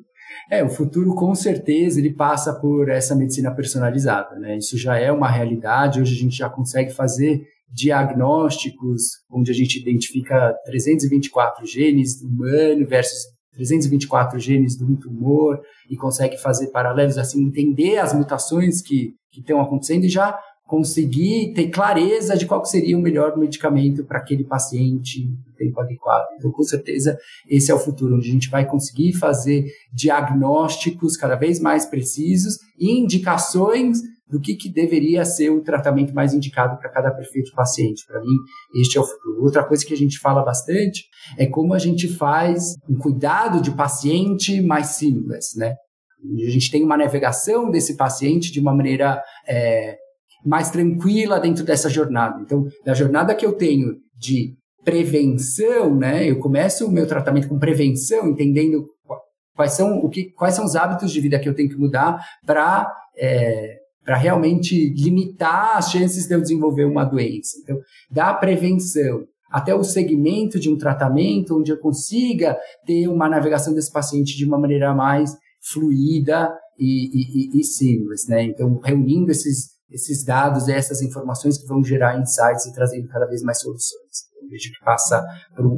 É, o futuro com certeza ele passa por essa medicina personalizada, né? Isso já é uma realidade. Hoje a gente já consegue fazer diagnósticos onde a gente identifica 324 genes humano versus 324 genes um tumor e consegue fazer paralelos assim, entender as mutações que que estão acontecendo e já conseguir ter clareza de qual seria o melhor medicamento para aquele paciente no tempo adequado. Então, com certeza, esse é o futuro, onde a gente vai conseguir fazer diagnósticos cada vez mais precisos e indicações do que, que deveria ser o tratamento mais indicado para cada perfil paciente. Para mim, este é o futuro. Outra coisa que a gente fala bastante é como a gente faz um cuidado de paciente mais simples, né? A gente tem uma navegação desse paciente de uma maneira é, mais tranquila dentro dessa jornada. Então, da jornada que eu tenho de prevenção, né? Eu começo o meu tratamento com prevenção, entendendo quais são o que, quais são os hábitos de vida que eu tenho que mudar para é, para realmente limitar as chances de eu desenvolver uma doença. Então, da prevenção até o segmento de um tratamento onde eu consiga ter uma navegação desse paciente de uma maneira mais fluida e, e, e, e simples, né? Então, reunindo esses, esses dados e essas informações que vão gerar insights e trazendo cada vez mais soluções. Eu vejo que passa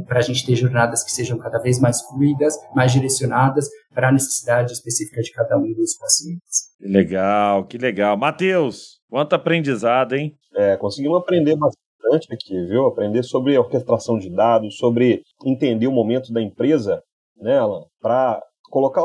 para a gente ter jornadas que sejam cada vez mais fluidas, mais direcionadas para a necessidade específica de cada um dos pacientes. Que legal, que legal. Matheus, quanto aprendizado, hein? É, conseguimos aprender bastante aqui, viu? Aprender sobre orquestração de dados, sobre entender o momento da empresa, né, Alan? Para colocar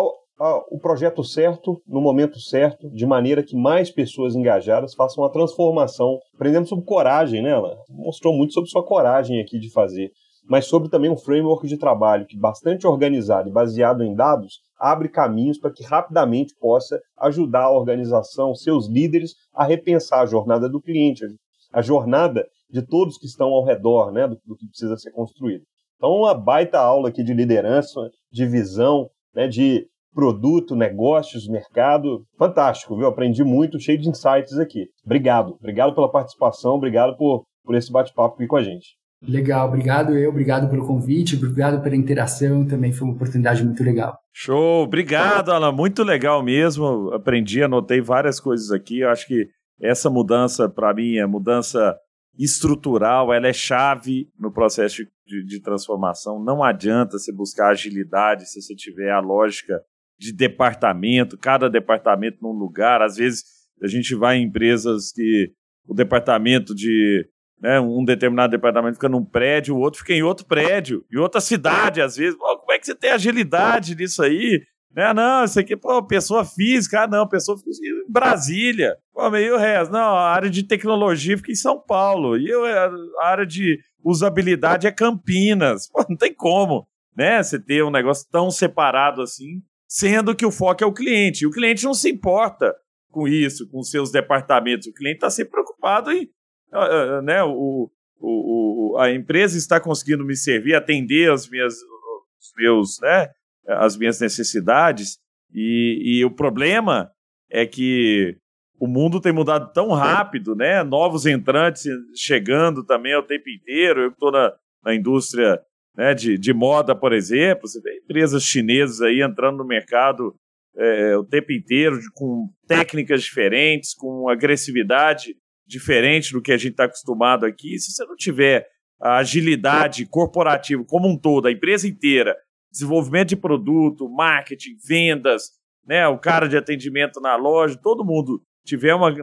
o projeto certo, no momento certo, de maneira que mais pessoas engajadas façam a transformação. Aprendemos sobre coragem, né? Ela mostrou muito sobre sua coragem aqui de fazer, mas sobre também um framework de trabalho que bastante organizado e baseado em dados abre caminhos para que rapidamente possa ajudar a organização, seus líderes a repensar a jornada do cliente, a jornada de todos que estão ao redor, né, do, do que precisa ser construído. Então, uma baita aula aqui de liderança, de visão, né, de produto, negócios, mercado. Fantástico, viu? Aprendi muito, cheio de insights aqui. Obrigado. Obrigado pela participação, obrigado por, por esse bate-papo aqui com a gente. Legal, obrigado eu, obrigado pelo convite, obrigado pela interação, também foi uma oportunidade muito legal. Show, obrigado, Alan, muito legal mesmo. Aprendi, anotei várias coisas aqui. Eu acho que essa mudança, para mim, é mudança estrutural, ela é chave no processo de, de, transformação. Não adianta você buscar agilidade se você tiver a lógica de departamento, cada departamento num lugar. Às vezes a gente vai em empresas que o departamento de né, um determinado departamento fica num prédio, o outro fica em outro prédio, em outra cidade, às vezes. Pô, como é que você tem agilidade nisso aí? Né, não, isso aqui, pô, pessoa física, ah, não, pessoa física em Brasília. Pô, meio resto. Não, a área de tecnologia fica em São Paulo. E eu, a área de usabilidade é Campinas. Pô, não tem como, né? Você ter um negócio tão separado assim sendo que o foco é o cliente. E o cliente não se importa com isso, com seus departamentos. O cliente está sempre preocupado em. Uh, né, o, o, o, a empresa está conseguindo me servir, atender as minhas, os meus, né, as minhas necessidades. E, e o problema é que o mundo tem mudado tão rápido, né? Novos entrantes chegando também ao tempo inteiro. Eu estou na, na indústria né, de, de moda, por exemplo. Você vê empresas chinesas aí entrando no mercado é, o tempo inteiro, de, com técnicas diferentes, com agressividade diferente do que a gente está acostumado aqui. Se você não tiver a agilidade corporativa como um todo, a empresa inteira, desenvolvimento de produto, marketing, vendas, né, o cara de atendimento na loja, todo mundo tiver uma,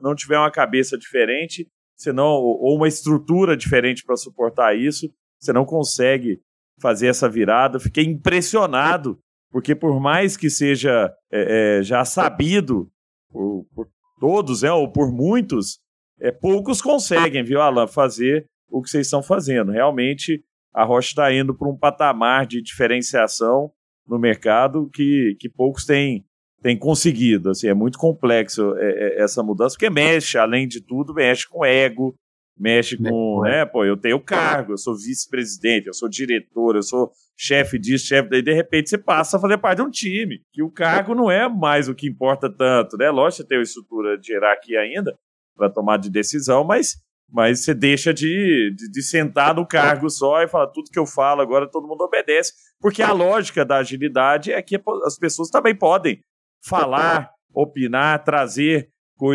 não tiver uma cabeça diferente, senão ou uma estrutura diferente para suportar isso, você não consegue fazer essa virada. fiquei impressionado, porque por mais que seja é, é, já sabido por, por todos, é, ou por muitos, é, poucos conseguem, viu, Alan, fazer o que vocês estão fazendo. Realmente, a Rocha está indo para um patamar de diferenciação no mercado que, que poucos têm, têm conseguido. Assim, é muito complexo é, é, essa mudança, porque mexe, além de tudo, mexe com ego, mexe com, né, pô, eu tenho cargo, eu sou vice-presidente, eu sou diretor, eu sou chefe disso, chefe daí, de repente você passa a fazer parte de um time, que o cargo não é mais o que importa tanto, né? Lógico, você tem uma estrutura de hierarquia ainda para tomar de decisão, mas, mas você deixa de, de, de, sentar no cargo só e falar tudo que eu falo agora todo mundo obedece, porque a lógica da agilidade é que as pessoas também podem falar, opinar, trazer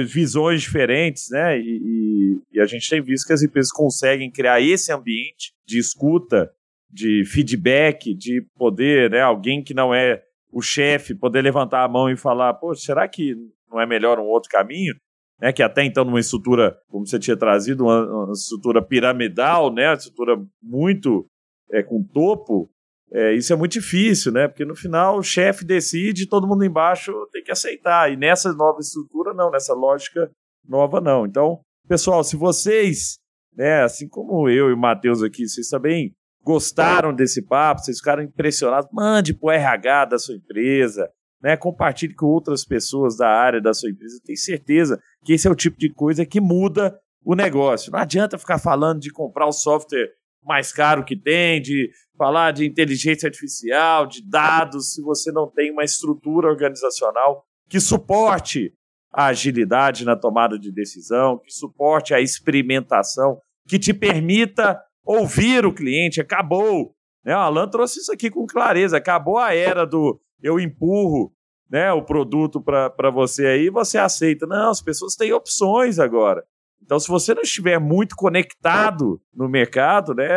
visões diferentes, né? E, e, e, a gente tem visto que as empresas conseguem criar esse ambiente de escuta, de feedback, de poder, né? Alguém que não é o chefe poder levantar a mão e falar, pô, será que não é melhor um outro caminho? Né, que até então numa estrutura, como você tinha trazido, uma, uma estrutura piramidal, né, uma estrutura muito é, com topo, é, isso é muito difícil, né? Porque no final o chefe decide, todo mundo embaixo tem que aceitar. E nessa nova estrutura, não, nessa lógica nova, não. Então, pessoal, se vocês, né, assim como eu e o Matheus aqui, vocês também gostaram desse papo, vocês ficaram impressionados, mande para o RH da sua empresa, né, compartilhe com outras pessoas da área da sua empresa. Tenho certeza que esse é o tipo de coisa que muda o negócio. Não adianta ficar falando de comprar o software mais caro que tem, de falar de inteligência artificial, de dados, se você não tem uma estrutura organizacional que suporte a agilidade na tomada de decisão, que suporte a experimentação, que te permita ouvir o cliente. Acabou. Né? O Alan trouxe isso aqui com clareza. Acabou a era do eu empurro né, o produto para você aí, você aceita. Não, as pessoas têm opções agora. Então, se você não estiver muito conectado no mercado, né,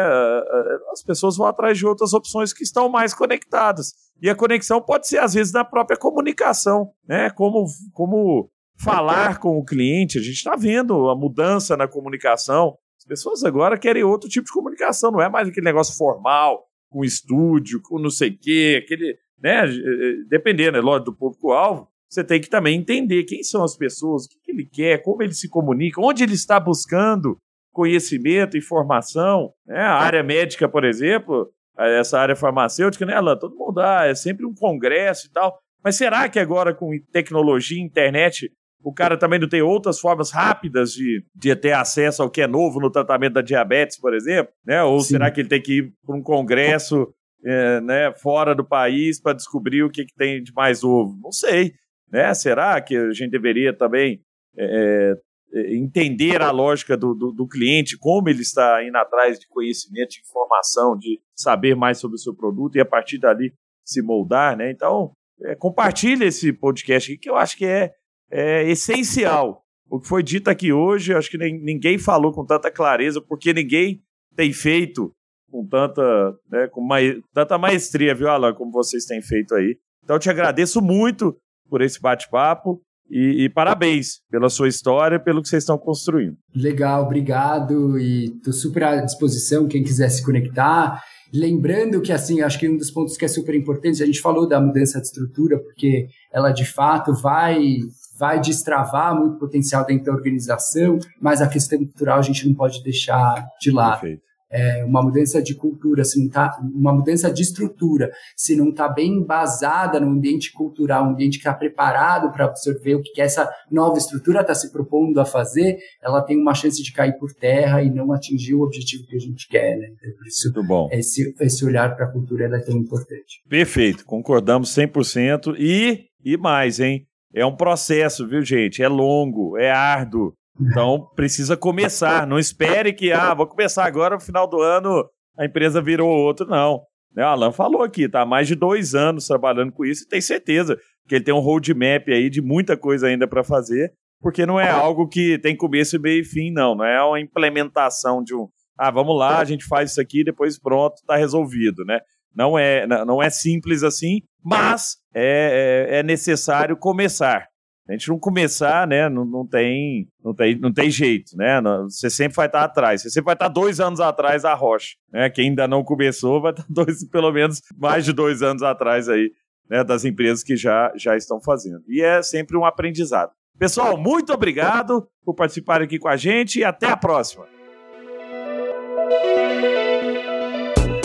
as pessoas vão atrás de outras opções que estão mais conectadas. E a conexão pode ser, às vezes, na própria comunicação, né? Como, como falar com o cliente. A gente está vendo a mudança na comunicação. As pessoas agora querem outro tipo de comunicação, não é mais aquele negócio formal, com estúdio, com não sei o quê, aquele. Né, dependendo, é lógico, do público-alvo, você tem que também entender quem são as pessoas, o que, que ele quer, como ele se comunica, onde ele está buscando conhecimento, informação. Né? A área médica, por exemplo, essa área farmacêutica, né, Alan? Todo mundo dá, ah, é sempre um congresso e tal. Mas será que agora com tecnologia, internet, o cara também não tem outras formas rápidas de, de ter acesso ao que é novo no tratamento da diabetes, por exemplo? Né? Ou Sim. será que ele tem que ir para um congresso é, né, fora do país para descobrir o que, que tem de mais novo? Não sei. Né? Será que a gente deveria também é, é, entender a lógica do, do, do, cliente, como ele está indo atrás de conhecimento, de informação, de saber mais sobre o seu produto e a partir dali se moldar? Né? Então, é, compartilhe esse podcast aqui, que eu acho que é, é essencial. O que foi dito aqui hoje, acho que nem, ninguém falou com tanta clareza, porque ninguém tem feito com tanta, né, com ma tanta maestria, viu, Alan, como vocês têm feito aí. Então, eu te agradeço muito por esse bate-papo. E, e, parabéns pela sua história, pelo que vocês estão construindo. Legal, obrigado. E estou super à disposição, quem quiser se conectar. Lembrando que, assim, acho que um dos pontos que é super importante, a gente falou da mudança de estrutura, porque ela de fato vai vai destravar muito potencial dentro da organização, mas a questão cultural a gente não pode deixar de lado. Perfeito é, uma mudança de cultura, se não tá, uma mudança de estrutura, se não está bem embasada no ambiente cultural, um ambiente que está preparado para absorver o que essa nova estrutura está se propondo a fazer, ela tem uma chance de cair por terra e não atingir o objetivo que a gente quer. Né? Então, por isso, Muito bom. Esse, esse olhar para a cultura é tão importante. Perfeito, concordamos 100%. E, e mais, hein? É um processo, viu, gente? É longo, é árduo. Então precisa começar. Não espere que, ah, vou começar agora, no final do ano a empresa virou outro. Não. Né, o Alan falou aqui, tá há mais de dois anos trabalhando com isso e tem certeza que ele tem um roadmap aí de muita coisa ainda para fazer, porque não é algo que tem começo, meio e fim, não. Não é uma implementação de um, ah, vamos lá, a gente faz isso aqui, depois pronto, está resolvido, né? Não é, não é simples assim, mas é, é, é necessário começar a gente não começar, né, não, não, tem, não, tem, não tem jeito, né? Você sempre vai estar atrás. Você sempre vai estar dois anos atrás da rocha, né? Quem ainda não começou vai estar dois, pelo menos mais de dois anos atrás aí, né, das empresas que já, já estão fazendo. E é sempre um aprendizado. Pessoal, muito obrigado por participar aqui com a gente e até a próxima.